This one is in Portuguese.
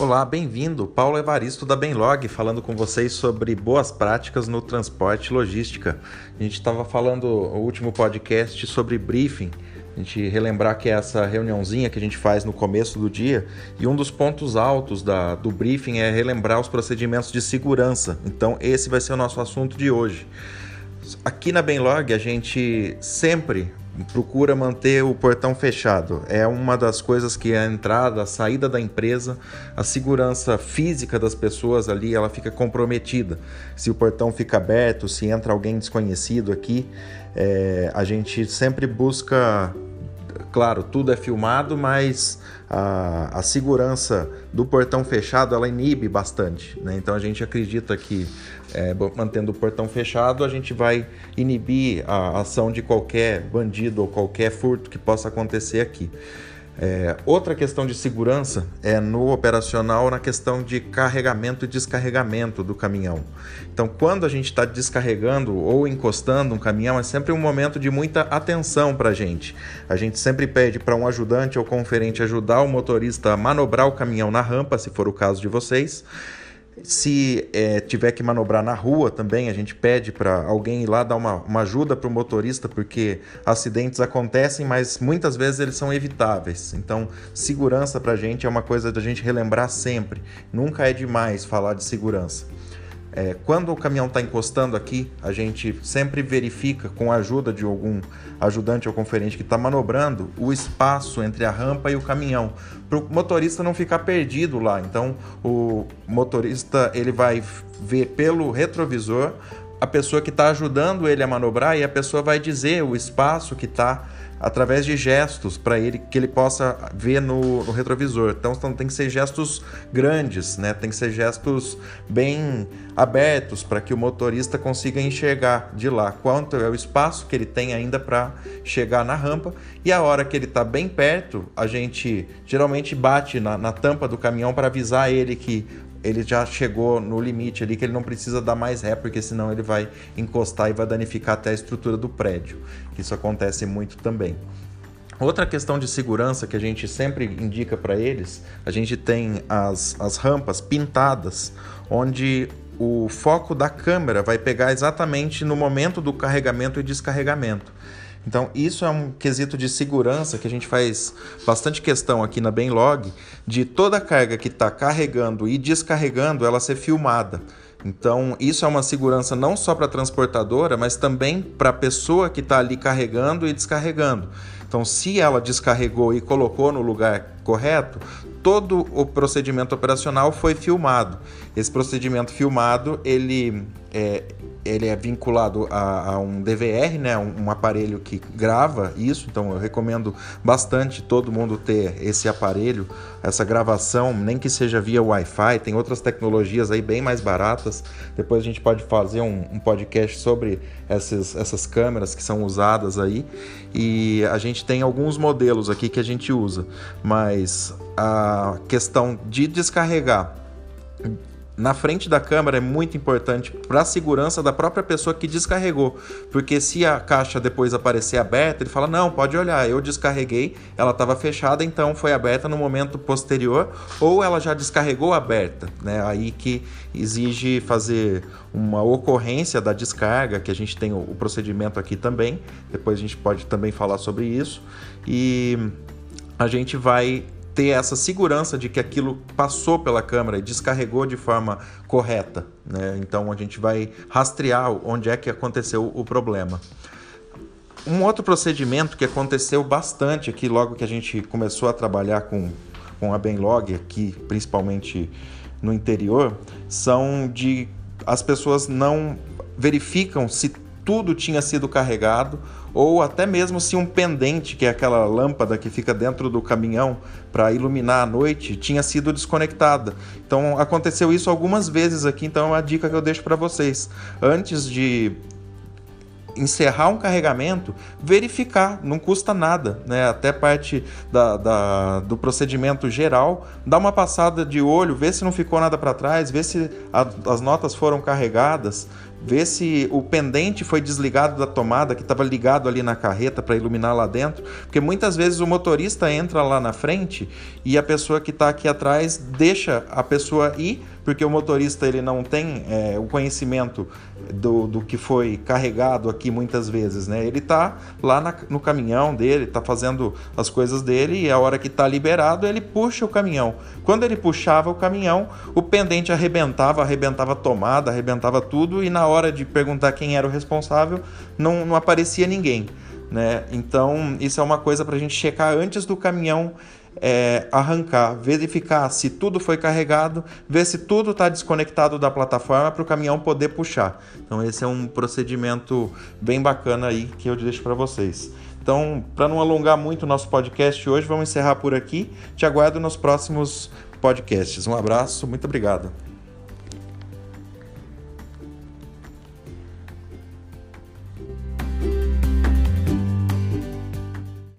Olá, bem-vindo. Paulo Evaristo da Benlog, falando com vocês sobre boas práticas no transporte e logística. A gente estava falando no último podcast sobre briefing. A gente relembrar que é essa reuniãozinha que a gente faz no começo do dia e um dos pontos altos da, do briefing é relembrar os procedimentos de segurança. Então, esse vai ser o nosso assunto de hoje. Aqui na Benlog, a gente sempre procura manter o portão fechado. É uma das coisas que a entrada, a saída da empresa, a segurança física das pessoas ali, ela fica comprometida. Se o portão fica aberto, se entra alguém desconhecido aqui, é, a gente sempre busca claro, tudo é filmado, mas a, a segurança do portão fechado ela inibe bastante. Né? Então a gente acredita que é, mantendo o portão fechado a gente vai inibir a ação de qualquer bandido ou qualquer furto que possa acontecer aqui. É, outra questão de segurança é no operacional na questão de carregamento e descarregamento do caminhão. Então, quando a gente está descarregando ou encostando um caminhão, é sempre um momento de muita atenção para a gente. A gente sempre pede para um ajudante ou conferente ajudar o motorista a manobrar o caminhão na rampa, se for o caso de vocês. Se é, tiver que manobrar na rua também, a gente pede para alguém ir lá dar uma, uma ajuda para o motorista, porque acidentes acontecem, mas muitas vezes eles são evitáveis. Então, segurança para a gente é uma coisa da gente relembrar sempre. Nunca é demais falar de segurança. É, quando o caminhão está encostando aqui, a gente sempre verifica, com a ajuda de algum ajudante ou conferente que está manobrando, o espaço entre a rampa e o caminhão, para o motorista não ficar perdido lá. Então, o motorista ele vai ver pelo retrovisor a pessoa que está ajudando ele a manobrar e a pessoa vai dizer o espaço que está através de gestos para ele que ele possa ver no, no retrovisor. Então, então, tem que ser gestos grandes, né? Tem que ser gestos bem abertos para que o motorista consiga enxergar de lá quanto é o espaço que ele tem ainda para chegar na rampa e a hora que ele está bem perto, a gente geralmente bate na, na tampa do caminhão para avisar ele que ele já chegou no limite ali que ele não precisa dar mais ré, porque senão ele vai encostar e vai danificar até a estrutura do prédio. Isso acontece muito também. Outra questão de segurança que a gente sempre indica para eles, a gente tem as, as rampas pintadas, onde o foco da câmera vai pegar exatamente no momento do carregamento e descarregamento. Então, isso é um quesito de segurança que a gente faz bastante questão aqui na Benlog, de toda a carga que está carregando e descarregando, ela ser filmada. Então, isso é uma segurança não só para a transportadora, mas também para a pessoa que está ali carregando e descarregando. Então, se ela descarregou e colocou no lugar correto, todo o procedimento operacional foi filmado. Esse procedimento filmado, ele é, ele é vinculado a, a, um DVR, né, um, um, aparelho que grava isso. Então eu recomendo bastante todo mundo ter esse aparelho, essa gravação, nem que seja via Wi-Fi. Tem outras tecnologias aí bem mais baratas. Depois a gente pode fazer um, um podcast sobre essas, essas câmeras que são usadas aí. E a gente tem alguns modelos aqui que a gente usa, mas a questão de descarregar na frente da câmera é muito importante para a segurança da própria pessoa que descarregou, porque se a caixa depois aparecer aberta, ele fala: "Não, pode olhar, eu descarreguei, ela estava fechada, então foi aberta no momento posterior, ou ela já descarregou aberta", né? Aí que exige fazer uma ocorrência da descarga, que a gente tem o procedimento aqui também. Depois a gente pode também falar sobre isso e a gente vai ter essa segurança de que aquilo passou pela câmera e descarregou de forma correta. Né? Então a gente vai rastrear onde é que aconteceu o problema. Um outro procedimento que aconteceu bastante aqui logo que a gente começou a trabalhar com, com a Benlog aqui, principalmente no interior, são de as pessoas não verificam se tudo tinha sido carregado, ou até mesmo se um pendente, que é aquela lâmpada que fica dentro do caminhão para iluminar a noite, tinha sido desconectada. Então aconteceu isso algumas vezes aqui, então é uma dica que eu deixo para vocês. Antes de encerrar um carregamento, verificar, não custa nada, né? Até parte da, da, do procedimento geral, dá uma passada de olho, ver se não ficou nada para trás, ver se a, as notas foram carregadas, ver se o pendente foi desligado da tomada que estava ligado ali na carreta para iluminar lá dentro, porque muitas vezes o motorista entra lá na frente e a pessoa que está aqui atrás deixa a pessoa ir porque o motorista ele não tem é, o conhecimento do, do que foi carregado aqui muitas vezes, né? Ele está lá na, no caminhão dele, está fazendo as coisas dele e a hora que está liberado ele puxa o caminhão. Quando ele puxava o caminhão, o pendente arrebentava, arrebentava a tomada, arrebentava tudo e na hora de perguntar quem era o responsável não, não aparecia ninguém. Né? Então, isso é uma coisa para a gente checar antes do caminhão é, arrancar, verificar se tudo foi carregado, ver se tudo está desconectado da plataforma para o caminhão poder puxar. Então esse é um procedimento bem bacana aí que eu deixo para vocês. Então, para não alongar muito o nosso podcast hoje, vamos encerrar por aqui. Te aguardo nos próximos podcasts. Um abraço, muito obrigado.